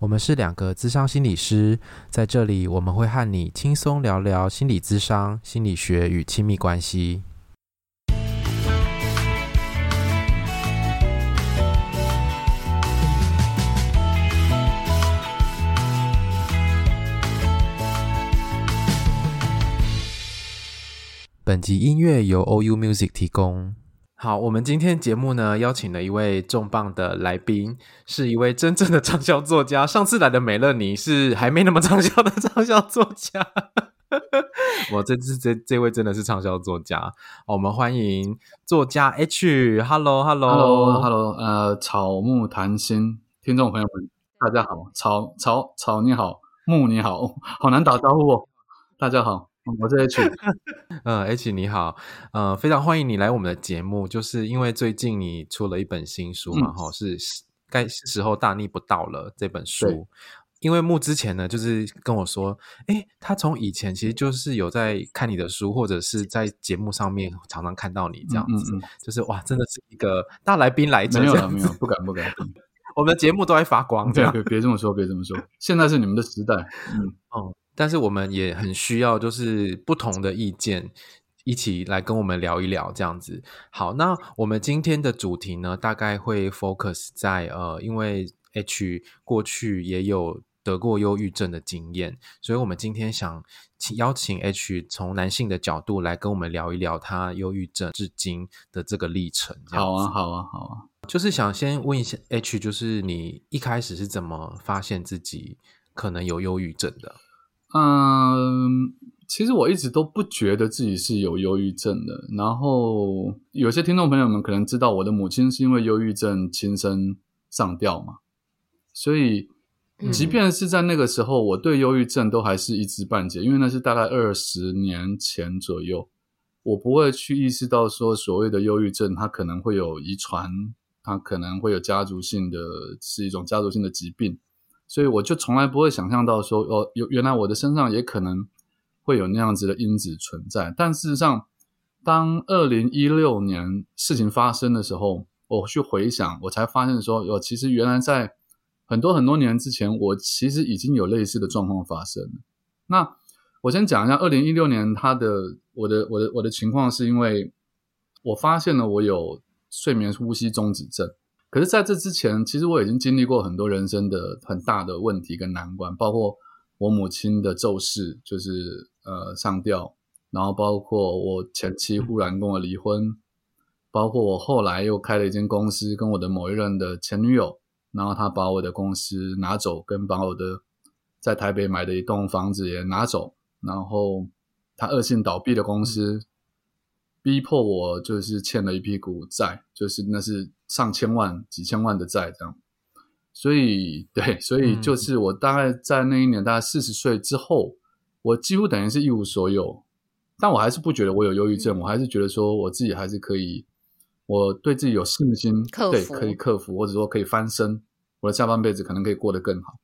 我们是两个咨商心理师，在这里我们会和你轻松聊聊心理咨商、心理学与亲密关系。本集音乐由 OU Music 提供。好，我们今天节目呢，邀请了一位重磅的来宾，是一位真正的畅销作家。上次来的美乐妮是还没那么畅销的畅销作家，我这次这这位真的是畅销作家。我们欢迎作家 H，Hello，Hello，Hello，Hello，呃，草木谈心，听众朋友们，大家好，草草草你好，木你好，好难打招呼哦，大家好。我是 H，嗯，H 你好，呃，非常欢迎你来我们的节目，就是因为最近你出了一本新书嘛，哈、嗯，是该是时候大逆不道了这本书。因为木之前呢，就是跟我说，哎，他从以前其实就是有在看你的书，或者是在节目上面常常看到你这样子，嗯嗯嗯、就是哇，真的是一个大来宾来着，没有了，没有，不敢不敢，我们的节目都在发光，这样，别别这么说，别这么说，现在是你们的时代，嗯，哦。但是我们也很需要，就是不同的意见一起来跟我们聊一聊这样子。好，那我们今天的主题呢，大概会 focus 在呃，因为 H 过去也有得过忧郁症的经验，所以我们今天想请邀请 H 从男性的角度来跟我们聊一聊他忧郁症至今的这个历程。好啊，好啊，好啊，就是想先问一下 H，就是你一开始是怎么发现自己可能有忧郁症的？嗯，其实我一直都不觉得自己是有忧郁症的。然后有些听众朋友们可能知道，我的母亲是因为忧郁症轻生上吊嘛，所以即便是在那个时候，我对忧郁症都还是一知半解，因为那是大概二十年前左右，我不会去意识到说所谓的忧郁症它可能会有遗传，它可能会有家族性的，是一种家族性的疾病。所以我就从来不会想象到说，哦，有原来我的身上也可能会有那样子的因子存在。但事实上，当二零一六年事情发生的时候，我去回想，我才发现说，哦，其实原来在很多很多年之前，我其实已经有类似的状况发生。那我先讲一下，二零一六年他的我的我的我的情况，是因为我发现了我有睡眠呼吸中止症。可是，在这之前，其实我已经经历过很多人生的很大的问题跟难关，包括我母亲的骤逝，就是呃上吊，然后包括我前妻忽然跟我离婚，包括我后来又开了一间公司，跟我的某一任的前女友，然后她把我的公司拿走，跟把我的在台北买的一栋房子也拿走，然后他恶性倒闭的公司。逼迫我就是欠了一屁股债，就是那是上千万、几千万的债这样。所以，对，所以就是我大概在那一年，大概四十岁之后，我几乎等于是一无所有。但我还是不觉得我有忧郁症，我还是觉得说我自己还是可以，我对自己有信心，对，可以克服，或者说可以翻身，我的下半辈子可能可以过得更好。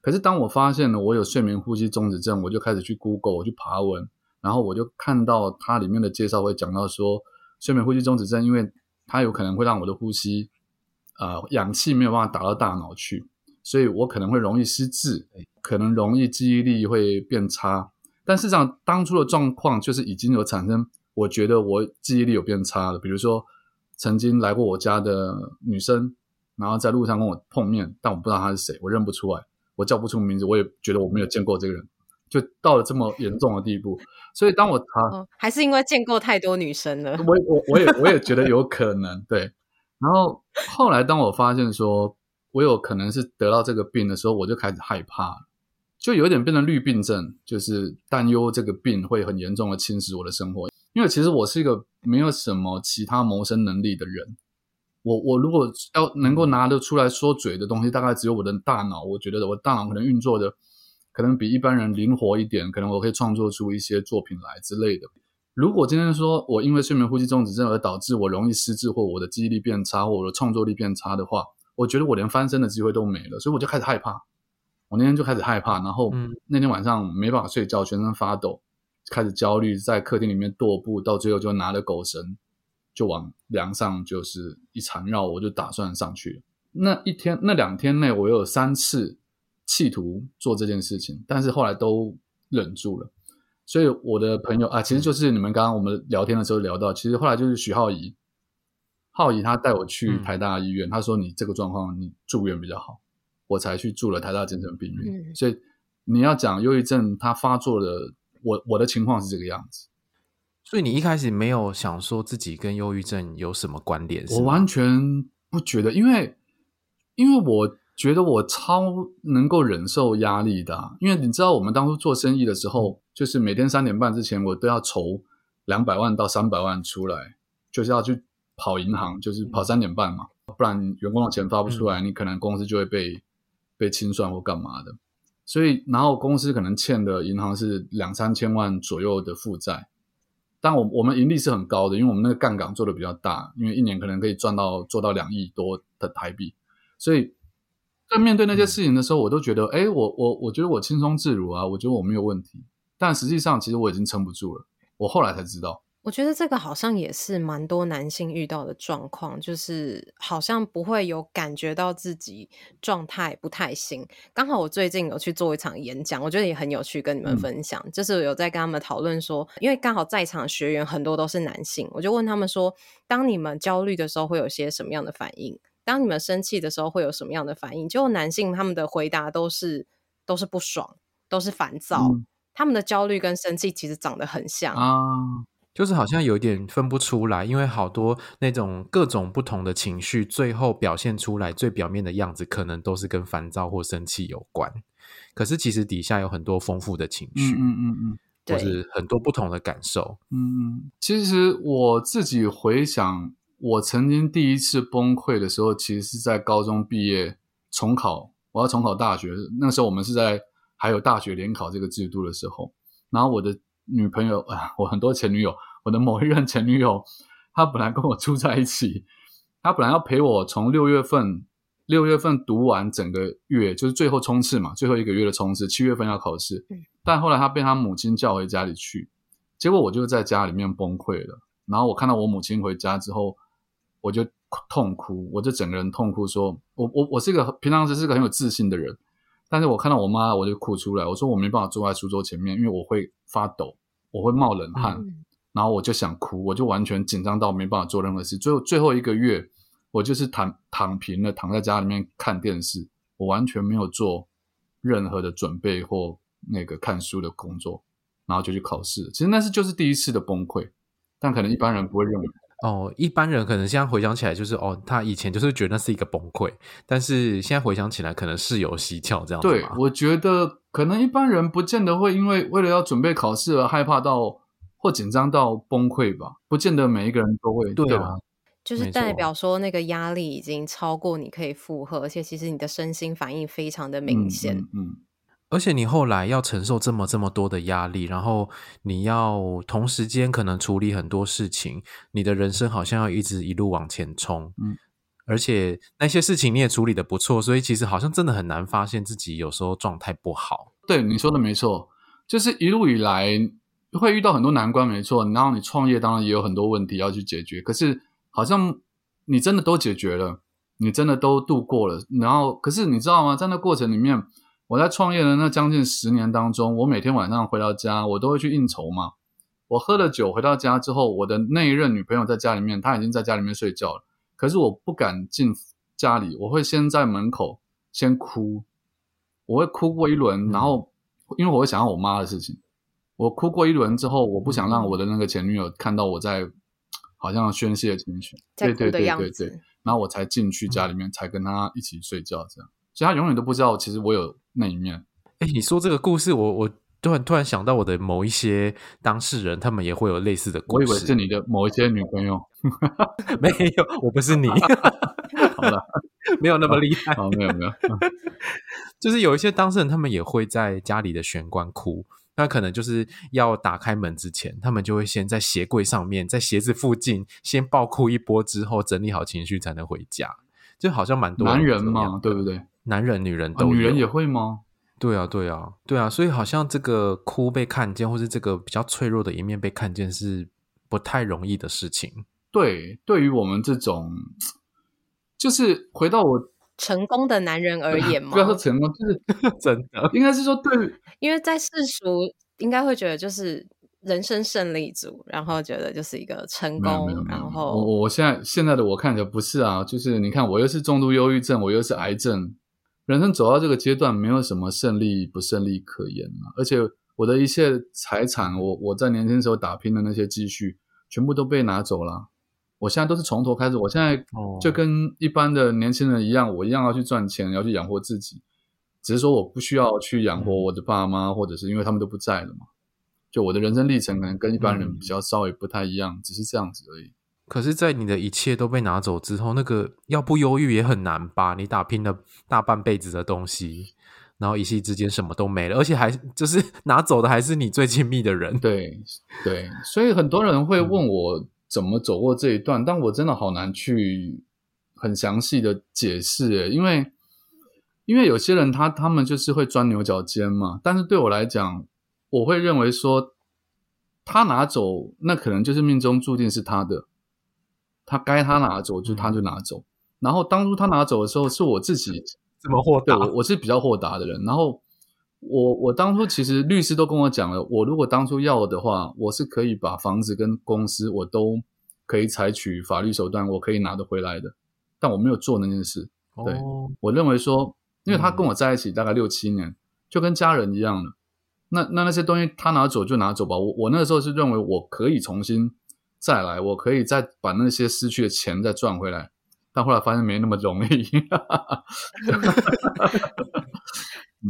可是当我发现了我有睡眠呼吸中止症，我就开始去 Google，我去爬文。然后我就看到它里面的介绍会讲到说，睡眠呼吸中止症，因为它有可能会让我的呼吸，呃，氧气没有办法打到大脑去，所以我可能会容易失智，可能容易记忆力会变差。但事实上，当初的状况就是已经有产生，我觉得我记忆力有变差了。比如说，曾经来过我家的女生，然后在路上跟我碰面，但我不知道她是谁，我认不出来，我叫不出名字，我也觉得我没有见过这个人。就到了这么严重的地步，所以当我查，哦，还是因为见过太多女生了。我我我也我也觉得有可能，对。然后后来当我发现说我有可能是得到这个病的时候，我就开始害怕，就有点变成绿病症，就是担忧这个病会很严重的侵蚀我的生活。因为其实我是一个没有什么其他谋生能力的人，我我如果要能够拿得出来说嘴的东西，大概只有我的大脑。我觉得我大脑可能运作的可能比一般人灵活一点，可能我可以创作出一些作品来之类的。如果今天说我因为睡眠呼吸中止症而导致我容易失智，或我的记忆力变差，或我的创作力变差的话，我觉得我连翻身的机会都没了，所以我就开始害怕。我那天就开始害怕，然后那天晚上没办法睡觉，全身发抖。开始焦虑，在客厅里面踱步，到最后就拿了狗绳，就往梁上就是一缠绕，我就打算上去。那一天、那两天内，我有三次企图做这件事情，但是后来都忍住了。所以我的朋友啊，其实就是你们刚刚我们聊天的时候聊到，其实后来就是徐浩怡，浩怡他带我去台大医院，嗯、他说你这个状况你住院比较好，我才去住了台大精神病院。嗯、所以你要讲忧郁症，他发作的。我我的情况是这个样子，所以你一开始没有想说自己跟忧郁症有什么关联？我完全不觉得，因为因为我觉得我超能够忍受压力的啊，因为你知道，我们当初做生意的时候，就是每天三点半之前，我都要筹两百万到三百万出来，就是要去跑银行，就是跑三点半嘛，不然员工的钱发不出来，你可能公司就会被被清算或干嘛的。所以，然后公司可能欠的银行是两三千万左右的负债，但我我们盈利是很高的，因为我们那个杠杆做的比较大，因为一年可能可以赚到做到两亿多的台币。所以在面对那些事情的时候，我都觉得，哎，我我我觉得我轻松自如啊，我觉得我没有问题。但实际上，其实我已经撑不住了。我后来才知道。我觉得这个好像也是蛮多男性遇到的状况，就是好像不会有感觉到自己状态不太行。刚好我最近有去做一场演讲，我觉得也很有趣，跟你们分享。嗯、就是有在跟他们讨论说，因为刚好在场学员很多都是男性，我就问他们说，当你们焦虑的时候会有些什么样的反应？当你们生气的时候会有什么样的反应？就男性他们的回答都是都是不爽，都是烦躁。嗯、他们的焦虑跟生气其实长得很像啊。就是好像有点分不出来，因为好多那种各种不同的情绪，最后表现出来最表面的样子，可能都是跟烦躁或生气有关。可是其实底下有很多丰富的情绪，嗯嗯嗯，或是很多不同的感受。嗯嗯，其实我自己回想，我曾经第一次崩溃的时候，其实是在高中毕业重考，我要重考大学。那时候我们是在还有大学联考这个制度的时候，然后我的。女朋友啊，我很多前女友，我的某一任前女友，她本来跟我住在一起，她本来要陪我从六月份六月份读完整个月，就是最后冲刺嘛，最后一个月的冲刺，七月份要考试。但后来她被她母亲叫回家里去，结果我就在家里面崩溃了。然后我看到我母亲回家之后，我就痛哭，我就整个人痛哭说，说我我我是一个平常时是个很有自信的人，但是我看到我妈，我就哭出来，我说我没办法坐在书桌前面，因为我会发抖。我会冒冷汗，嗯、然后我就想哭，我就完全紧张到没办法做任何事。最后最后一个月，我就是躺躺平了，躺在家里面看电视，我完全没有做任何的准备或那个看书的工作，然后就去考试。其实那是就是第一次的崩溃，但可能一般人不会认为。哦，一般人可能现在回想起来就是哦，他以前就是觉得那是一个崩溃，但是现在回想起来可能事有蹊跷这样子。对，我觉得可能一般人不见得会因为为了要准备考试而害怕到或紧张到崩溃吧，不见得每一个人都会。对啊，就是代表说那个压力已经超过你可以负荷，而且其实你的身心反应非常的明显。嗯。嗯而且你后来要承受这么这么多的压力，然后你要同时间可能处理很多事情，你的人生好像要一直一路往前冲。嗯，而且那些事情你也处理得不错，所以其实好像真的很难发现自己有时候状态不好。对，你说的没错，就是一路以来会遇到很多难关，没错。然后你创业当然也有很多问题要去解决，可是好像你真的都解决了，你真的都度过了。然后，可是你知道吗？在那过程里面。我在创业的那将近十年当中，我每天晚上回到家，我都会去应酬嘛。我喝了酒回到家之后，我的那一任女朋友在家里面，她已经在家里面睡觉了。可是我不敢进家里，我会先在门口先哭，我会哭过一轮，然后因为我会想到我妈的事情，我哭过一轮之后，我不想让我的那个前女友看到我在好像宣泄情绪。对对对对对。然后我才进去家里面，才跟她一起睡觉，这样，所以她永远都不知道其实我有那一面。哎，你说这个故事，我我突然突然想到我的某一些当事人，他们也会有类似的故事。我以为是你的某一些女朋友，没有，我不是你。好了，没有那么厉害。好，没有没有，就是有一些当事人，他们也会在家里的玄关哭。那可能就是要打开门之前，他们就会先在鞋柜上面，在鞋子附近先暴哭一波，之后整理好情绪才能回家。就好像蛮多男人嘛，对不对？男人、女人都有，女人也会吗？对啊，对啊，对啊。所以好像这个哭被看见，或是这个比较脆弱的一面被看见，是不太容易的事情。对，对于我们这种，就是回到我。成功的男人而言嘛，不要说成功，就是 真的，应该是说对，因为在世俗应该会觉得就是人生胜利组，然后觉得就是一个成功，然后我我现在现在的我看起来不是啊，就是你看我又是重度忧郁症，我又是癌症，人生走到这个阶段，没有什么胜利不胜利可言啊，而且我的一切财产，我我在年轻时候打拼的那些积蓄，全部都被拿走了。我现在都是从头开始，我现在就跟一般的年轻人一样，我一样要去赚钱，要去养活自己。只是说我不需要去养活我的爸妈，或者是因为他们都不在了嘛。就我的人生历程可能跟一般人比较稍微不太一样，只是这样子而已。可是，在你的一切都被拿走之后，那个要不忧郁也很难吧？你打拼了大半辈子的东西，然后一夕之间什么都没了，而且还就是 拿走的还是你最亲密的人。对对，所以很多人会问我。怎么走过这一段？但我真的好难去很详细的解释诶，因为因为有些人他他们就是会钻牛角尖嘛。但是对我来讲，我会认为说，他拿走那可能就是命中注定是他的，他该他拿走就他就拿走。然后当初他拿走的时候，是我自己这么豁达，我我是比较豁达的人。然后。我我当初其实律师都跟我讲了，我如果当初要的话，我是可以把房子跟公司我都可以采取法律手段，我可以拿得回来的。但我没有做那件事。对，哦、我认为说，因为他跟我在一起大概六七年，嗯、就跟家人一样了。那那那些东西他拿走就拿走吧。我我那个时候是认为我可以重新再来，我可以再把那些失去的钱再赚回来。但后来发现没那么容易。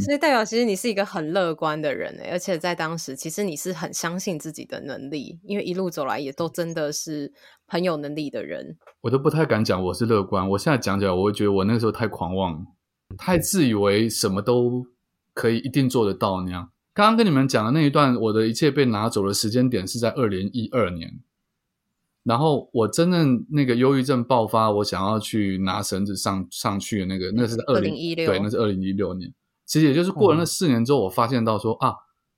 所以代表其实你是一个很乐观的人，而且在当时其实你是很相信自己的能力，因为一路走来也都真的是很有能力的人。我都不太敢讲我是乐观，我现在讲起来，我会觉得我那个时候太狂妄，太自以为什么都可以一定做得到那样。刚刚跟你们讲的那一段，我的一切被拿走的时间点是在二零一二年，然后我真正那个忧郁症爆发，我想要去拿绳子上上去的那个，那是在二零一六，对，那是二零一六年。其实也就是过了那四年之后，我发现到说、嗯、啊，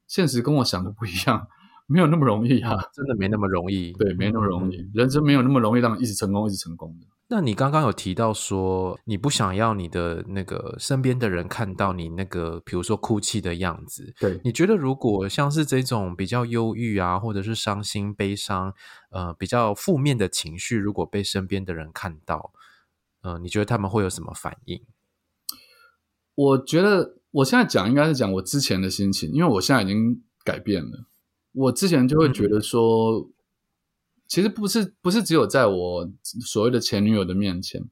现实跟我想的不一样，没有那么容易啊，真的没那么容易。对，没那么容易，嗯、人生没有那么容易让你一直成功，一直成功的。那你刚刚有提到说，你不想要你的那个身边的人看到你那个，比如说哭泣的样子。对，你觉得如果像是这种比较忧郁啊，或者是伤心、悲伤，呃，比较负面的情绪，如果被身边的人看到，呃，你觉得他们会有什么反应？我觉得。我现在讲应该是讲我之前的心情，因为我现在已经改变了。我之前就会觉得说，嗯、其实不是不是只有在我所谓的前女友的面前，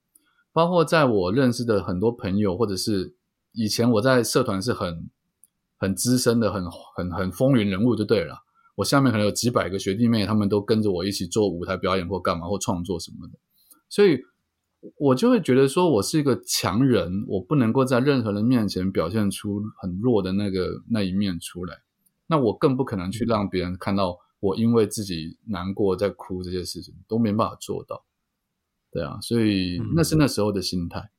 包括在我认识的很多朋友，或者是以前我在社团是很很资深的、很很很风云人物就对了。我下面可能有几百个学弟妹，他们都跟着我一起做舞台表演或干嘛或创作什么的，所以。我就会觉得说，我是一个强人，我不能够在任何人面前表现出很弱的那个那一面出来。那我更不可能去让别人看到我因为自己难过在哭，这些事情都没办法做到。对啊，所以那是那时候的心态，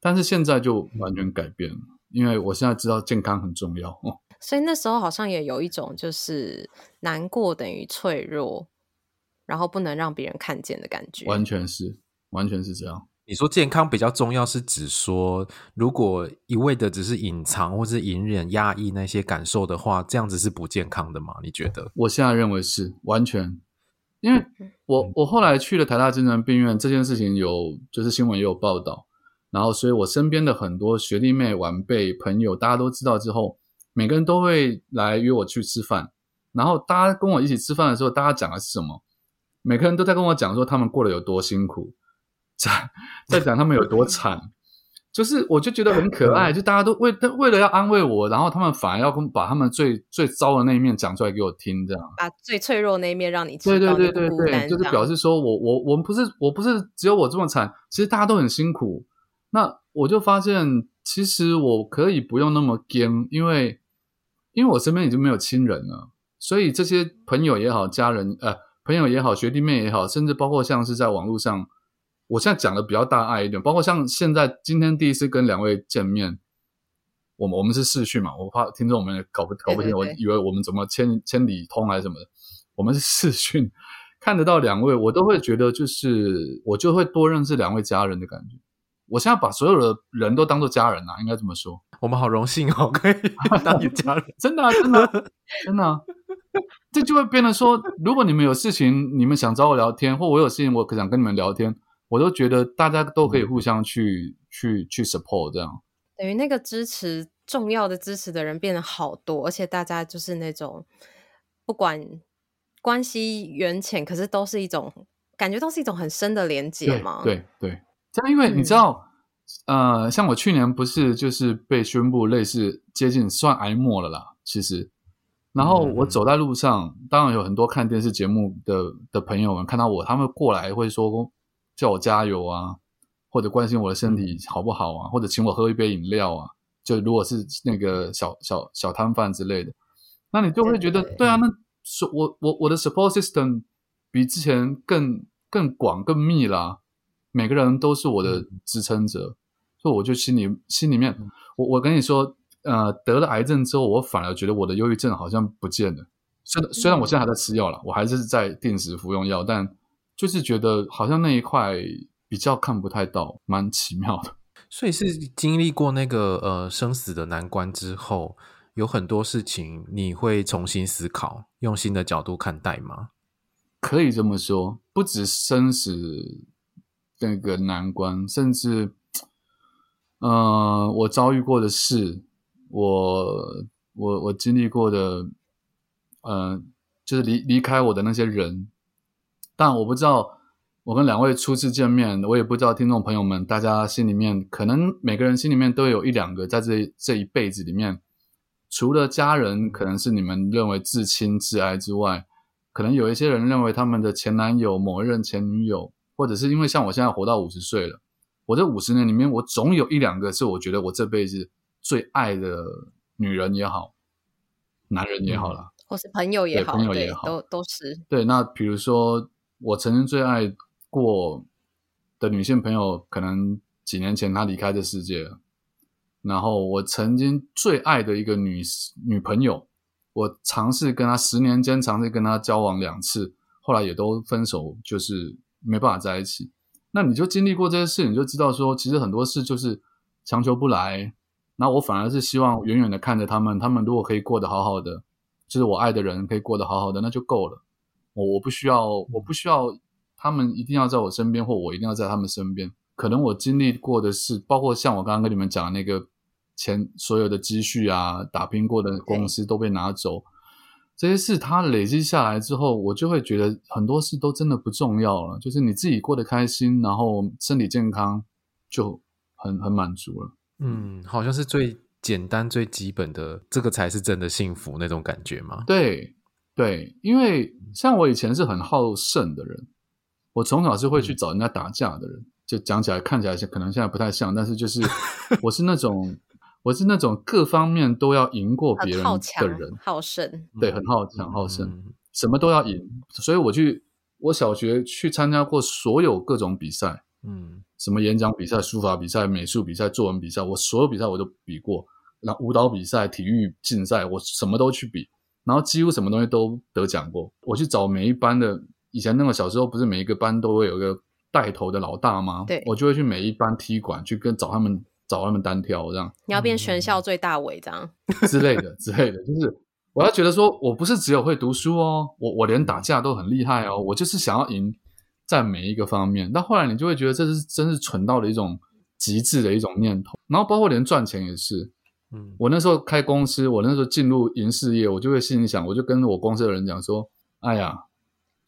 但是现在就完全改变了，因为我现在知道健康很重要。所以那时候好像也有一种就是难过等于脆弱，然后不能让别人看见的感觉。完全是。完全是这样。你说健康比较重要，是指说，如果一味的只是隐藏或是隐忍、压抑那些感受的话，这样子是不健康的吗？你觉得？我现在认为是完全，因为我我后来去了台大精神病院，这件事情有就是新闻也有报道，然后所以我身边的很多学弟妹、晚辈、朋友，大家都知道之后，每个人都会来约我去吃饭，然后大家跟我一起吃饭的时候，大家讲的是什么？每个人都在跟我讲说他们过得有多辛苦。在 在讲他们有多惨。就是，我就觉得很可爱，就大家都为为了要安慰我，然后他们反而要跟把他们最最糟的那一面讲出来给我听，这样把最脆弱那一面让你知道。对对对对对，就是表示说我我我们不是我不是只有我这么惨，其实大家都很辛苦。那我就发现，其实我可以不用那么僵，因为因为我身边已经没有亲人了，所以这些朋友也好，家人呃朋友也好，学弟妹也好，甚至包括像是在网络上。我现在讲的比较大爱一点，包括像现在今天第一次跟两位见面，我们我们是视讯嘛，我怕听众们搞不搞不清，我以为我们怎么千千里通还是什么的，我们是视讯，看得到两位，我都会觉得就是我就会多认识两位家人的感觉。我现在把所有的人都当做家人啊，应该这么说。我们好荣幸哦，可以 当你家人，真的啊，真的啊，真的啊，这就会变得说，如果你们有事情，你们想找我聊天，或我有事情，我可想跟你们聊天。我都觉得大家都可以互相去、嗯、去去 support 这样，等于那个支持重要的支持的人变得好多，而且大家就是那种不管关系远浅，可是都是一种感觉，都是一种很深的连接嘛。对对。对，这样因为你知道，嗯、呃，像我去年不是就是被宣布类似接近算癌末了啦，其实，然后我走在路上，嗯、当然有很多看电视节目的的朋友们看到我，他们过来会说。叫我加油啊，或者关心我的身体好不好啊，或者请我喝一杯饮料啊。就如果是那个小小小摊贩之类的，那你就会觉得，对，对，对啊，那我我我的 support system 比之前更更广更密啦。每个人都是我的支撑者，所以我就心里心里面，我我跟你说，呃，得了癌症之后，我反而觉得我的忧郁症好像不见了。虽然虽然我现在还在吃药了，我还是在定时服用药，但。就是觉得好像那一块比较看不太到，蛮奇妙的。所以是经历过那个呃生死的难关之后，有很多事情你会重新思考，用新的角度看待吗？可以这么说，不止生死那个难关，甚至呃我遭遇过的事，我我我经历过的，呃，就是离离开我的那些人。但我不知道，我跟两位初次见面，我也不知道听众朋友们，大家心里面可能每个人心里面都有一两个，在这这一辈子里面，除了家人可能是你们认为至亲至爱之外，可能有一些人认为他们的前男友、某一任前女友，或者是因为像我现在活到五十岁了，我这五十年里面，我总有一两个是我觉得我这辈子最爱的女人也好，男人也好啦，或是朋友也好，朋友也好，都都是对。那比如说。我曾经最爱过的女性朋友，可能几年前她离开这世界了。然后我曾经最爱的一个女女朋友，我尝试跟她十年间尝试跟她交往两次，后来也都分手，就是没办法在一起。那你就经历过这些事，你就知道说，其实很多事就是强求不来。那我反而是希望远远的看着他们，他们如果可以过得好好的，就是我爱的人可以过得好好的，那就够了。我我不需要，我不需要他们一定要在我身边，或我一定要在他们身边。可能我经历过的事，包括像我刚刚跟你们讲的那个钱，所有的积蓄啊，打拼过的公司都被拿走，这些事它累积下来之后，我就会觉得很多事都真的不重要了。就是你自己过得开心，然后身体健康，就很很满足了。嗯，好像是最简单、最基本的，这个才是真的幸福那种感觉吗？对。对，因为像我以前是很好胜的人，我从小是会去找人家打架的人。嗯、就讲起来看起来可能现在不太像，但是就是 我是那种我是那种各方面都要赢过别人的人，好，好胜，对，很好强好胜，嗯、什么都要赢。所以我去我小学去参加过所有各种比赛，嗯，什么演讲比赛、书法比赛、美术比赛、作文比赛，我所有比赛我都比过。然后舞蹈比赛、体育竞赛，我什么都去比。然后几乎什么东西都得奖过。我去找每一班的，以前那个小时候不是每一个班都会有一个带头的老大吗？对，我就会去每一班踢馆去跟找他们，找他们单挑这样。你要变全校最大尾这样 之类的之类的，就是我要觉得说我不是只有会读书哦，我我连打架都很厉害哦，我就是想要赢在每一个方面。但后来你就会觉得这是真是蠢到了一种极致的一种念头。然后包括连赚钱也是。嗯，我那时候开公司，我那时候进入银事业，我就会心里想，我就跟我公司的人讲说：“哎呀，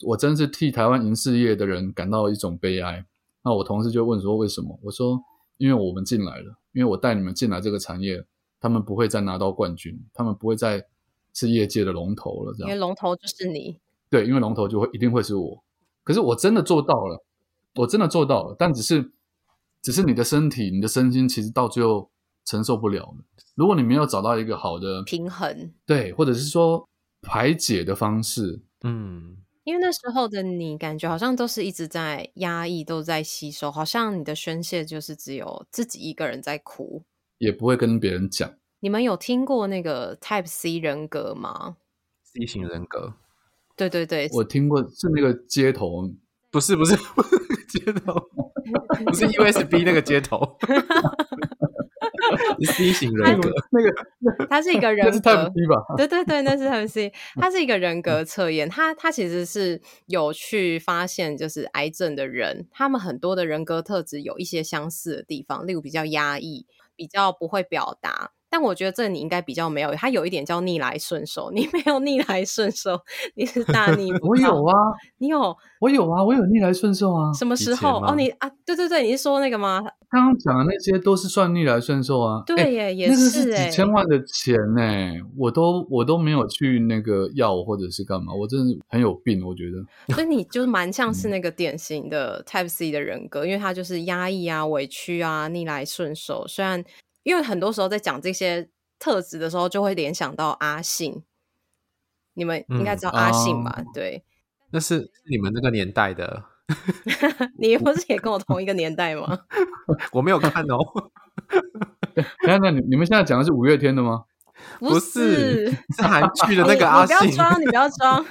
我真是替台湾银事业的人感到一种悲哀。那我同事就问说为什么？我说因为我们进来了，因为我带你们进来这个产业，他们不会再拿到冠军，他们不会再是业界的龙头了。这样，因为龙头就是你。对，因为龙头就会一定会是我。可是我真的做到了，我真的做到了，但只是，只是你的身体、你的身心，其实到最后承受不了了。如果你没有找到一个好的平衡，对，或者是说排解的方式，嗯，因为那时候的你感觉好像都是一直在压抑，都在吸收，好像你的宣泄就是只有自己一个人在哭，也不会跟别人讲。你们有听过那个 Type C 人格吗？C 型人格。对对对，我听过是那个街头，不是不是不是接头，不是 USB 那个街头，是 C 型人格，那个，那 个，他是一个人格，那是 Type C 吧？对对对，那是 Type C，他是一个人格测验，他他其实是有去发现，就是癌症的人，他们很多的人格特质有一些相似的地方，例如比较压抑，比较不会表达。但我觉得这你应该比较没有，他有一点叫逆来顺受，你没有逆来顺受，你是大逆 不道。我有啊，你有，我有啊，我有逆来顺受啊。什么时候？哦，你啊，对对对，你是说那个吗？刚刚讲的那些都是算逆来顺受啊。对耶，欸、也是，那是几千万的钱呢、欸，我都我都没有去那个要或者是干嘛，我真的很有病，我觉得。所以你就是蛮 像是那个典型的 Type C 的人格，因为他就是压抑啊、委屈啊、逆来顺受，虽然。因为很多时候在讲这些特质的时候，就会联想到阿信。你们应该知道阿信吧？嗯哦、对，那是你们那个年代的。你不是也跟我同一个年代吗？我没有看哦。那那你你们现在讲的是五月天的吗？不是，是韩剧的那个阿信。你不要装，你不要装，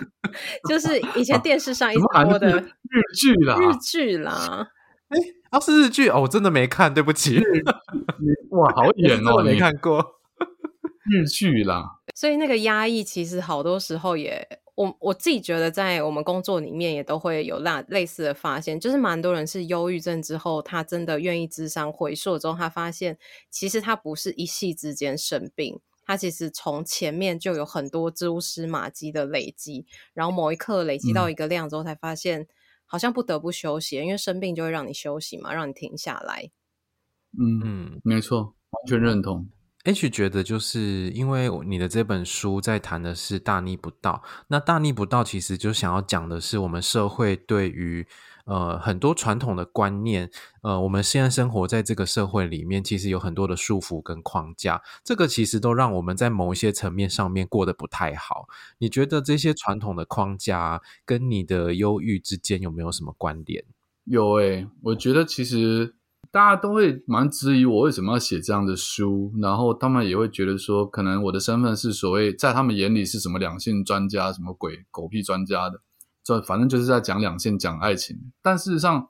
就是以前电视上一直播的日剧啦，日剧啦。欸啊，是日剧哦，我真的没看，对不起。哇，好 远哦，我没看过日剧啦。所以那个压抑，其实好多时候也，我我自己觉得，在我们工作里面也都会有那类似的发现，就是蛮多人是忧郁症之后，他真的愿意智商回溯之后，他发现其实他不是一夕之间生病，他其实从前面就有很多蛛丝马迹的累积，然后某一刻累积到一个量之后，才发现。嗯好像不得不休息，因为生病就会让你休息嘛，让你停下来。嗯嗯，没错，完全认同。H 觉得就是因为你的这本书在谈的是大逆不道，那大逆不道其实就想要讲的是我们社会对于。呃，很多传统的观念，呃，我们现在生活在这个社会里面，其实有很多的束缚跟框架，这个其实都让我们在某一些层面上面过得不太好。你觉得这些传统的框架跟你的忧郁之间有没有什么关联？有诶、我觉得其实大家都会蛮质疑我为什么要写这样的书，然后他们也会觉得说，可能我的身份是所谓在他们眼里是什么两性专家，什么鬼狗屁专家的。这反正就是在讲两性、讲爱情，但事实上，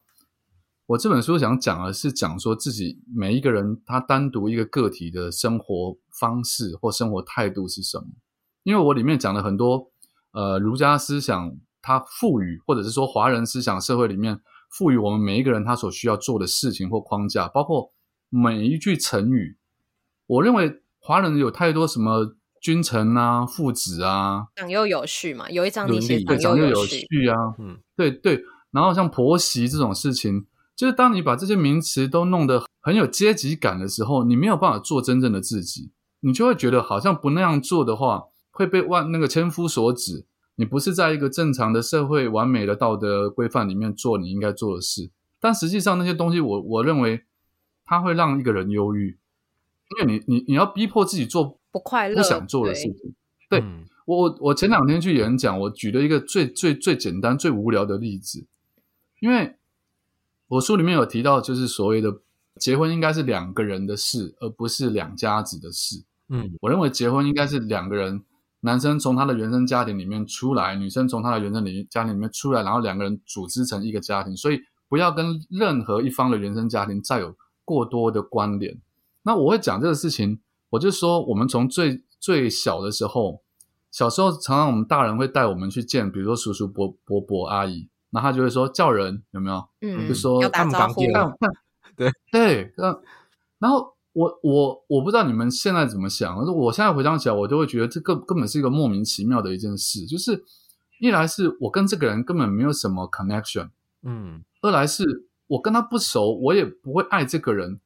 我这本书想讲的是讲说自己每一个人他单独一个个体的生活方式或生活态度是什么。因为我里面讲了很多，呃，儒家思想它赋予，或者是说华人思想社会里面赋予我们每一个人他所需要做的事情或框架，包括每一句成语。我认为华人有太多什么。君臣啊，父子啊，长幼有序嘛，有一章你写长幼有序啊，嗯，对对。然后像婆媳这种事情，就是当你把这些名词都弄得很有阶级感的时候，你没有办法做真正的自己，你就会觉得好像不那样做的话，会被万那个千夫所指。你不是在一个正常的社会、完美的道德规范里面做你应该做的事，但实际上那些东西我，我我认为它会让一个人忧郁，因为你你你要逼迫自己做。不快乐，不想做的事情。对，对、嗯、我，我前两天去演讲，我举了一个最最最简单、最无聊的例子。因为我书里面有提到，就是所谓的结婚应该是两个人的事，而不是两家子的事。嗯，我认为结婚应该是两个人，男生从他的原生家庭里面出来，女生从他的原生里家庭里面出来，然后两个人组织成一个家庭。所以不要跟任何一方的原生家庭再有过多的关联。那我会讲这个事情。我就说，我们从最最小的时候，小时候常常我们大人会带我们去见，比如说叔叔伯伯伯阿姨，然后他就会说叫人有没有？嗯，就说打招呼，对对，然后我我我不知道你们现在怎么想，我现在回想起来，我就会觉得这个根本是一个莫名其妙的一件事，就是一来是我跟这个人根本没有什么 connection，嗯，二来是。我跟他不熟，我也不会爱这个人。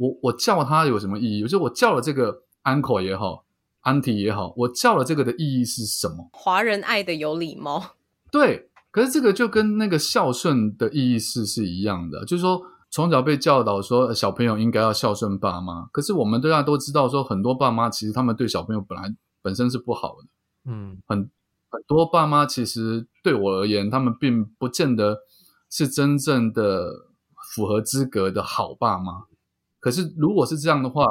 我我叫他有什么意义？就是我叫了这个 uncle 也好，auntie 也好，我叫了这个的意义是什么？华人爱的有礼貌。对，可是这个就跟那个孝顺的意义是是一样的，就是说从小被教导说小朋友应该要孝顺爸妈，可是我们大家都知道说很多爸妈其实他们对小朋友本来本身是不好的，嗯，很很多爸妈其实对我而言，他们并不见得是真正的符合资格的好爸妈。可是如果是这样的话，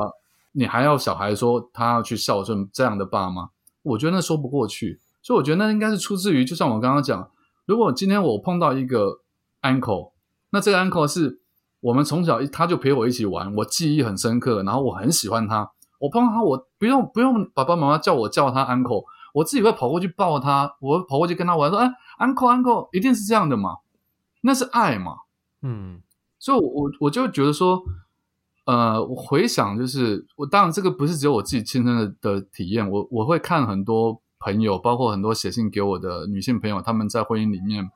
你还要小孩说他要去孝顺这样的爸妈，我觉得那说不过去。所以我觉得那应该是出自于，就像我刚刚讲，如果今天我碰到一个 uncle，那这个 uncle 是我们从小他就陪我一起玩，我记忆很深刻，然后我很喜欢他。我碰到他，我不用不用爸爸妈妈叫我叫他 uncle，我自己会跑过去抱他，我会跑过去跟他玩，说：“哎，uncle uncle，一定是这样的嘛，那是爱嘛。”嗯，所以我，我我就觉得说，呃，我回想就是，我当然这个不是只有我自己亲身的的体验，我我会看很多。朋友，包括很多写信给我的女性朋友，他们在婚姻里面，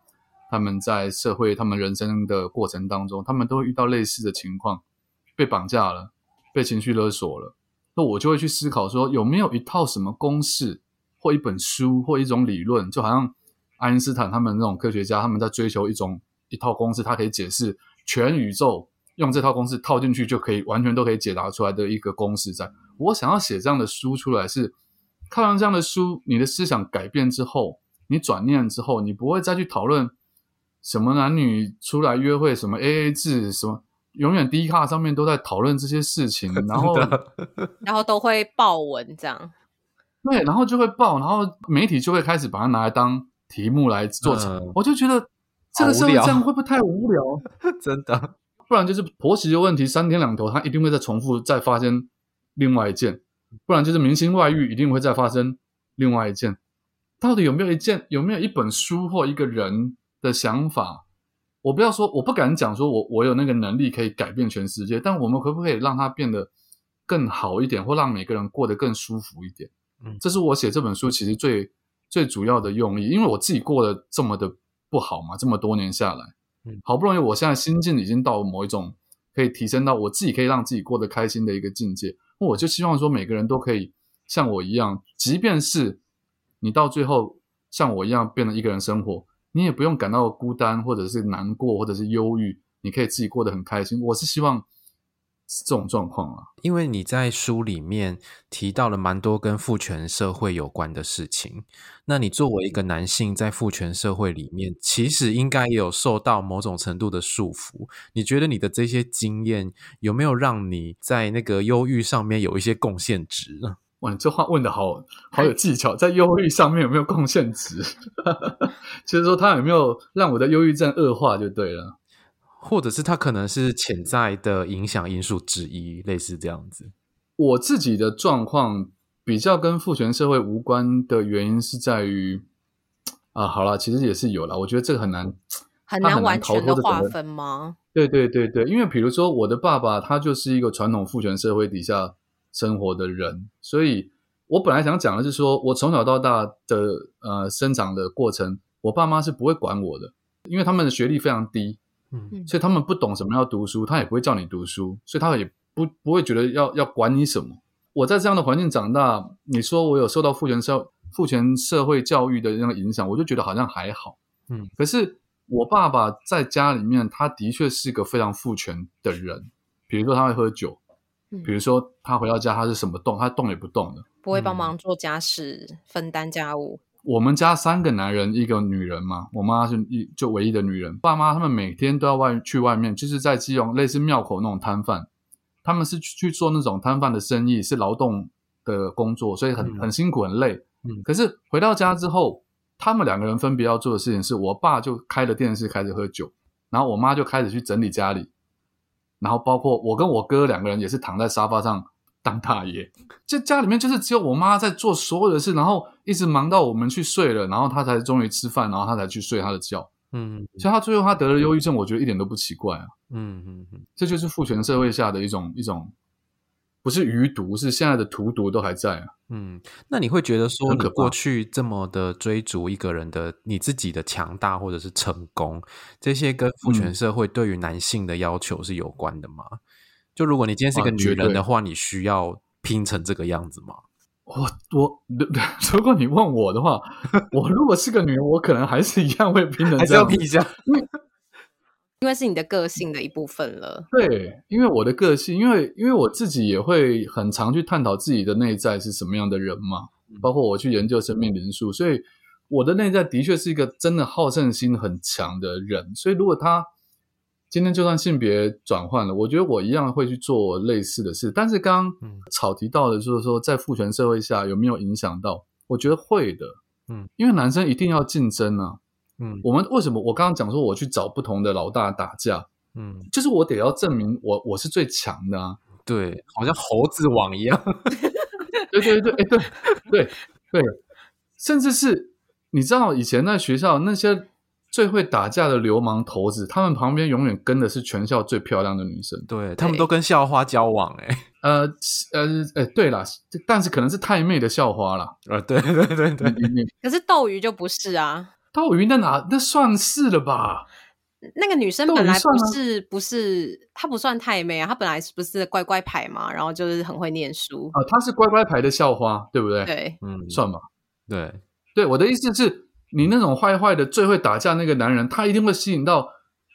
他们在社会，他们人生的过程当中，他们都会遇到类似的情况，被绑架了，被情绪勒索了。那我就会去思考说，有没有一套什么公式，或一本书，或一种理论，就好像爱因斯坦他们那种科学家，他们在追求一种一套公式，它可以解释全宇宙，用这套公式套进去就可以完全都可以解答出来的一个公式在。在我想要写这样的书出来是。看完这样的书，你的思想改变之后，你转念之后，你不会再去讨论什么男女出来约会，什么 AA 制，什么永远低卡上面都在讨论这些事情，然后 然后都会爆文这样，对，然后就会爆，然后媒体就会开始把它拿来当题目来做成。嗯、我就觉得这个社会这样会不会太无聊？真的，不然就是婆媳的问题，三天两头，他一定会再重复，再发生另外一件。不然就是明星外遇，一定会再发生另外一件。到底有没有一件，有没有一本书或一个人的想法？我不要说，我不敢讲说我我有那个能力可以改变全世界，但我们可不可以让它变得更好一点，或让每个人过得更舒服一点？嗯，这是我写这本书其实最最主要的用意，因为我自己过得这么的不好嘛，这么多年下来，好不容易我现在心境已经到某一种可以提升到我自己可以让自己过得开心的一个境界。我就希望说，每个人都可以像我一样，即便是你到最后像我一样变得一个人生活，你也不用感到孤单，或者是难过，或者是忧郁，你可以自己过得很开心。我是希望。这种状况啊，因为你在书里面提到了蛮多跟父权社会有关的事情。那你作为一个男性，在父权社会里面，其实应该也有受到某种程度的束缚。你觉得你的这些经验有没有让你在那个忧郁上面有一些贡献值呢？哇，你这话问的好好有技巧，在忧郁上面有没有贡献值？其 实说他有没有让我的忧郁症恶化就对了。或者是他可能是潜在的影响因素之一，类似这样子。我自己的状况比较跟父权社会无关的原因是在于，啊，好了，其实也是有了。我觉得这个很难，很难完全的划分吗？对对对对，因为比如说我的爸爸，他就是一个传统父权社会底下生活的人，所以我本来想讲的是说，我从小到大的呃生长的过程，我爸妈是不会管我的，因为他们的学历非常低。嗯，所以他们不懂什么要读书，他也不会叫你读书，所以他也不不会觉得要要管你什么。我在这样的环境长大，你说我有受到父权社父权社会教育的那个影响，我就觉得好像还好。嗯，可是我爸爸在家里面，他的确是个非常父权的人。比如说他会喝酒，比如说他回到家他是什么动，他动也不动的，不会帮忙做家事，嗯、分担家务。我们家三个男人，一个女人嘛。我妈是一就唯一的女人，爸妈他们每天都要外去外面，就是在基隆类似庙口那种摊贩，他们是去做那种摊贩的生意，是劳动的工作，所以很很辛苦很累。嗯，可是回到家之后，他们两个人分别要做的事情是，我爸就开了电视开始喝酒，然后我妈就开始去整理家里，然后包括我跟我哥两个人也是躺在沙发上。当大爷，这家里面就是只有我妈在做所有的事，然后一直忙到我们去睡了，然后她才终于吃饭，然后她才去睡她的觉。嗯，所以她最后她得了忧郁症，我觉得一点都不奇怪啊。嗯嗯嗯，这就是父权社会下的一种一种不是余毒，是现在的荼毒都还在啊。嗯，那你会觉得说，过去这么的追逐一个人的你自己的强大或者是成功，这些跟父权社会对于男性的要求是有关的吗？就如果你今天是一个女人的话，你需要拼成这个样子吗？我我，如果你问我的话，我如果是个女人，我可能还是一样会拼成这样，还是要拼一下。因为是你的个性的一部分了。对，因为我的个性，因为因为我自己也会很常去探讨自己的内在是什么样的人嘛，包括我去研究生命灵数，所以我的内在的确是一个真的好胜心很强的人。所以如果他今天就算性别转换了，我觉得我一样会去做类似的事。但是刚刚草提到的就是说，在父权社会下有没有影响到？我觉得会的，嗯，因为男生一定要竞争啊。嗯，我们为什么我刚刚讲说我去找不同的老大打架？嗯，就是我得要证明我我是最强的啊。对，好像猴子王一样。对对对，哎，对对对，甚至是你知道以前在学校那些最会打架的流氓头子，他们旁边永远跟的是全校最漂亮的女生。对，他们都跟校花交往，欸，哎，呃 呃，哎，对啦，但是可能是太妹的校花啦。呃，对对对对，可是斗鱼就不是啊。斗鱼那哪那算是了吧？那个女生本来不是不是，她不算太妹啊，她本来是不是乖乖牌嘛？然后就是很会念书啊，她是乖乖牌的校花，对不对？对，嗯，算吧。对对，我的意思是，你那种坏坏的、最会打架那个男人，他一定会吸引到，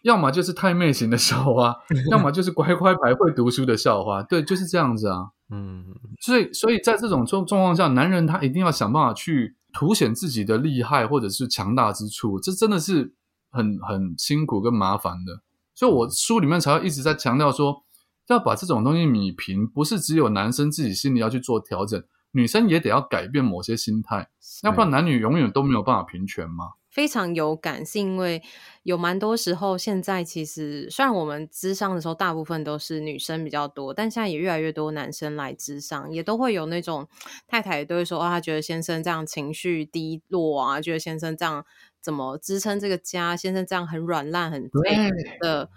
要么就是太妹型的校花，要么就是乖乖牌会读书的校花。对，就是这样子啊。嗯，所以所以在这种状状况下，男人他一定要想办法去。凸显自己的厉害或者是强大之处，这真的是很很辛苦跟麻烦的。所以我书里面才会一直在强调说，要把这种东西米平，不是只有男生自己心里要去做调整，女生也得要改变某些心态，要不然男女永远都没有办法平权嘛。非常有感，是因为有蛮多时候，现在其实虽然我们咨商的时候大部分都是女生比较多，但现在也越来越多男生来咨商，也都会有那种 太太也都会说，哦，他觉得先生这样情绪低落啊，觉得先生这样怎么支撑这个家，先生这样很软烂很废的，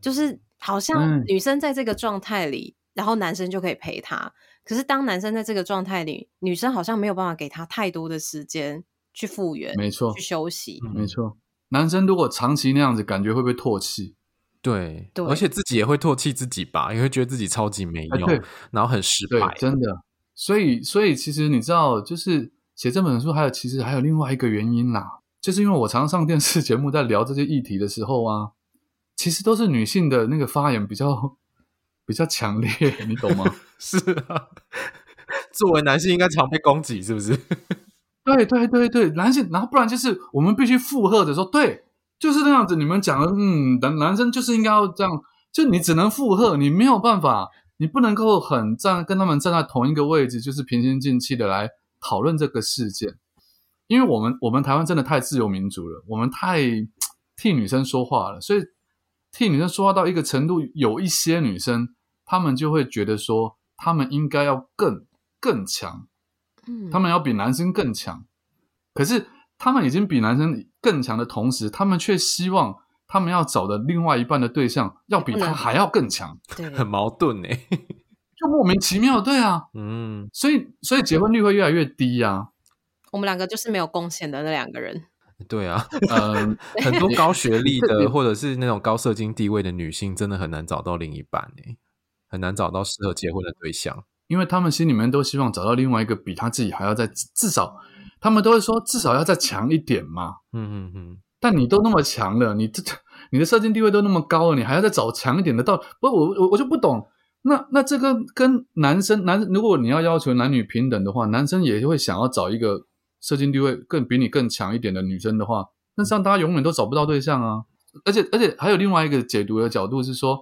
就是好像女生在这个状态里，然后男生就可以陪她，可是当男生在这个状态里，女生好像没有办法给他太多的时间。去复原，没错，去休息，没错。男生如果长期那样子，感觉会不会唾弃？对，对，而且自己也会唾弃自己吧，也会觉得自己超级没用，哎、然后很失败，真的。所以，所以其实你知道，就是写这本书，还有其实还有另外一个原因啦，就是因为我常上电视节目，在聊这些议题的时候啊，其实都是女性的那个发言比较比较强烈，你懂吗？是啊，作为男性应该常被攻击，是不是？对对对对，男性，然后不然就是我们必须附和着说，对，就是那样子。你们讲的，嗯，男男生就是应该要这样，就你只能附和，你没有办法，你不能够很站跟他们站在同一个位置，就是平心静气的来讨论这个事件。因为我们我们台湾真的太自由民主了，我们太替女生说话了，所以替女生说话到一个程度，有一些女生她们就会觉得说，他们应该要更更强。嗯。他们要比男生更强，可是他们已经比男生更强的同时，他们却希望他们要找的另外一半的对象要比他还要更强，对，很矛盾呢，就莫名其妙，对啊，嗯，所以所以结婚率会越来越低呀、啊。我们两个就是没有贡献的那两个人，对啊，嗯，很多高学历的或者是那种高社经地位的女性，真的很难找到另一半呢，很难找到适合结婚的对象。因为他们心里面都希望找到另外一个比他自己还要再至少，他们都会说至少要再强一点嘛。嗯嗯嗯。但你都那么强了，你这你的社经地位都那么高了，你还要再找强一点的到？不，我我我就不懂。那那这个跟男生男，如果你要要求男女平等的话，男生也会想要找一个社经地位更比你更强一点的女生的话，那这样大家永远都找不到对象啊。而且而且还有另外一个解读的角度是说，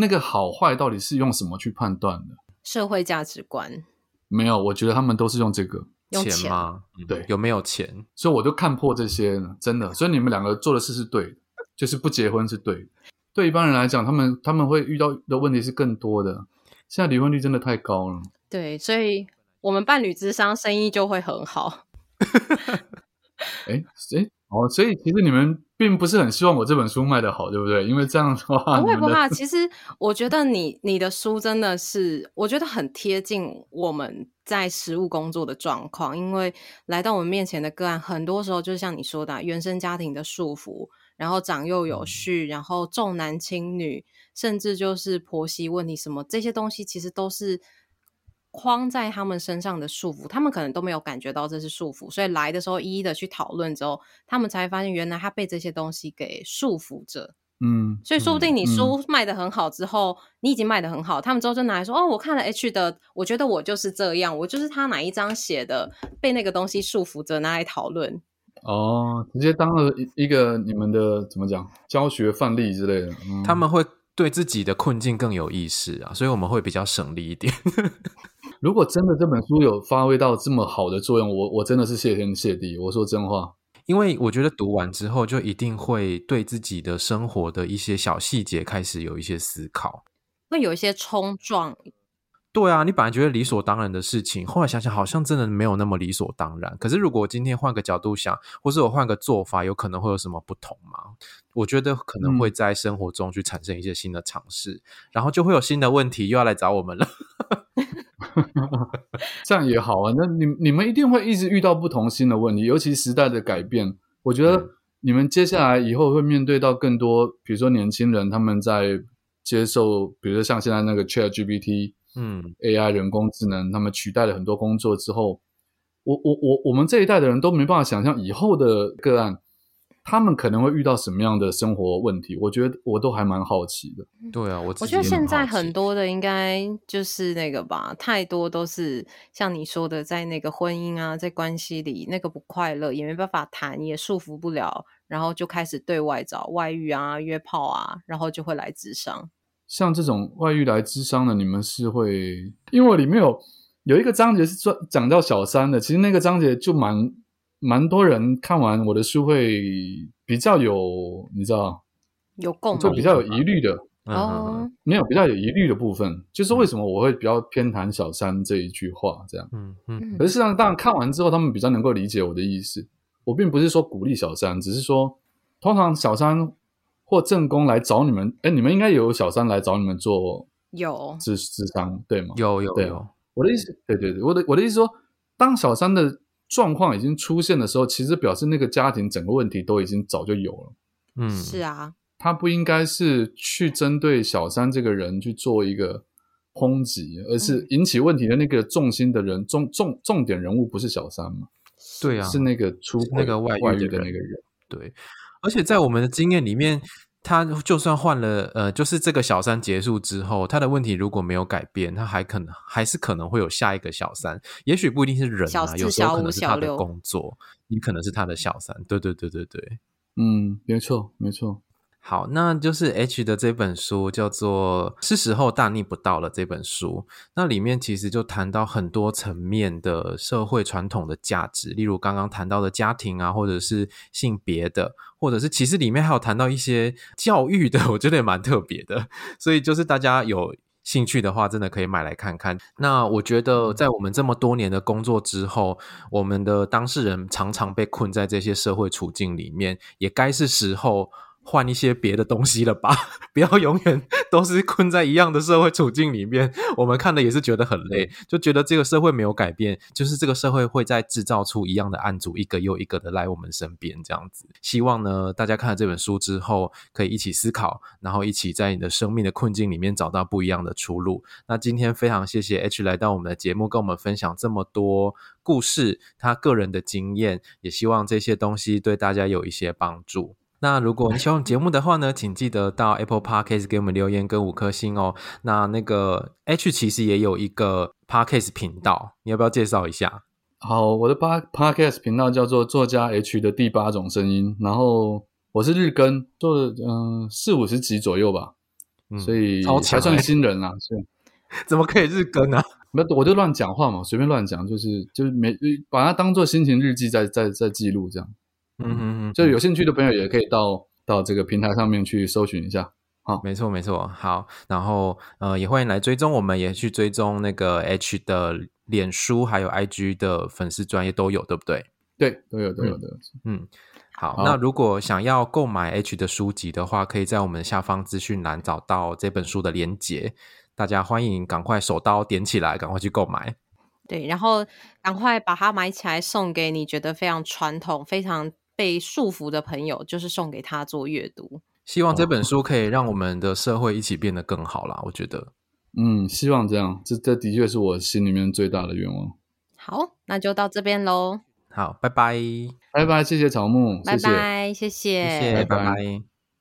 那个好坏到底是用什么去判断的？社会价值观没有，我觉得他们都是用这个用钱，钱吗？对，有没有钱？所以我就看破这些，真的。所以你们两个做的事是对的，就是不结婚是对的。对一般人来讲，他们他们会遇到的问题是更多的。现在离婚率真的太高了。对，所以我们伴侣之商生意就会很好。哎哎，哦，所以其实你们并不是很希望我这本书卖得好，对不对？因为这样的话，不会不会。其实我觉得你你的书真的是，我觉得很贴近我们在实务工作的状况。因为来到我们面前的个案，很多时候就是像你说的，原生家庭的束缚，然后长幼有序，然后重男轻女，甚至就是婆媳问题什么这些东西，其实都是。框在他们身上的束缚，他们可能都没有感觉到这是束缚，所以来的时候一一的去讨论之后，他们才发现原来他被这些东西给束缚着。嗯，所以说不定你书卖的很好之后，嗯、你已经卖的很好，他们之后就拿来说哦，我看了 H 的，我觉得我就是这样，我就是他哪一章写的被那个东西束缚着拿来讨论。哦，直接当了一一个你们的怎么讲教学范例之类的，嗯、他们会对自己的困境更有意识啊，所以我们会比较省力一点。如果真的这本书有发挥到这么好的作用，我我真的是谢天谢地。我说真话，因为我觉得读完之后就一定会对自己的生活的一些小细节开始有一些思考，会有一些冲撞。对啊，你本来觉得理所当然的事情，后来想想好像真的没有那么理所当然。可是如果今天换个角度想，或是我换个做法，有可能会有什么不同吗？我觉得可能会在生活中去产生一些新的尝试，嗯、然后就会有新的问题又要来找我们了。这样也好啊，那你你们一定会一直遇到不同新的问题，尤其时代的改变。我觉得你们接下来以后会面对到更多，比如说年轻人他们在接受，比如说像现在那个 ChatGPT。嗯，AI 人工智能，他们取代了很多工作之后，我我我我们这一代的人都没办法想象以后的个案，他们可能会遇到什么样的生活问题。我觉得我都还蛮好奇的。对啊，我我觉得现在很多的应该就是那个吧，太多都是像你说的，在那个婚姻啊，在关系里那个不快乐，也没办法谈，也束缚不了，然后就开始对外找外遇啊、约炮啊，然后就会来咨商。像这种外遇来咨商的，你们是会，因为里面有有一个章节是专讲到小三的，其实那个章节就蛮蛮多人看完我的书会比较有，你知道，有共鸣，就比较有疑虑的哦，没有比较有疑虑的部分，就是为什么我会比较偏袒小三这一句话这样，嗯嗯，可是事实上，当然看完之后，他们比较能够理解我的意思。我并不是说鼓励小三，只是说通常小三。或正宫来找你们，哎，你们应该有小三来找你们做有智智商对吗？有有有。有我的意思，对对对，我的我的意思说，当小三的状况已经出现的时候，其实表示那个家庭整个问题都已经早就有了。嗯，是啊，他不应该是去针对小三这个人去做一个抨击，而是引起问题的那个重心的人，重重重点人物不是小三吗？对啊，是那个出那个外遇的那个人，对。而且在我们的经验里面，他就算换了，呃，就是这个小三结束之后，他的问题如果没有改变，他还可能还是可能会有下一个小三，也许不一定是人啊，有时候可能是他的工作，也可能是他的小三。对对对对对，嗯，没错没错。好，那就是 H 的这本书叫做《是时候大逆不道了》这本书，那里面其实就谈到很多层面的社会传统的价值，例如刚刚谈到的家庭啊，或者是性别的，或者是其实里面还有谈到一些教育的，我觉得也蛮特别的。所以就是大家有兴趣的话，真的可以买来看看。那我觉得在我们这么多年的工作之后，我们的当事人常常被困在这些社会处境里面，也该是时候。换一些别的东西了吧，不要永远都是困在一样的社会处境里面。我们看了也是觉得很累，就觉得这个社会没有改变，就是这个社会会在制造出一样的案组，一个又一个的来我们身边这样子。希望呢，大家看了这本书之后，可以一起思考，然后一起在你的生命的困境里面找到不一样的出路。那今天非常谢谢 H 来到我们的节目，跟我们分享这么多故事，他个人的经验，也希望这些东西对大家有一些帮助。那如果你喜欢节目的话呢，请记得到 Apple Podcast 给我们留言跟五颗星哦。那那个 H 其实也有一个 Podcast 频道，你要不要介绍一下？好，我的 Podcast 频道叫做作家 H 的第八种声音，然后我是日更，做了嗯四五十集左右吧，嗯、所以才算新人啦。是，怎么可以日更啊？没，我就乱讲话嘛，随便乱讲，就是就是没把它当做心情日记在在在记录这样。嗯嗯嗯，就有兴趣的朋友也可以到到这个平台上面去搜寻一下。好，没错没错。好，然后呃，也欢迎来追踪，我们也去追踪那个 H 的脸书还有 IG 的粉丝专业都有，对不对？对，都有都有的。嗯，好，好那如果想要购买 H 的书籍的话，可以在我们下方资讯栏找到这本书的连结。大家欢迎赶快手刀点起来，赶快去购买。对，然后赶快把它买起来，送给你觉得非常传统、非常被束缚的朋友，就是送给他做阅读。希望这本书可以让我们的社会一起变得更好啦。我觉得，嗯，希望这样，这这的确是我心里面最大的愿望。好，那就到这边喽。好，拜拜，拜拜，谢谢草木，拜拜，谢谢，谢谢，谢谢，拜拜。拜拜。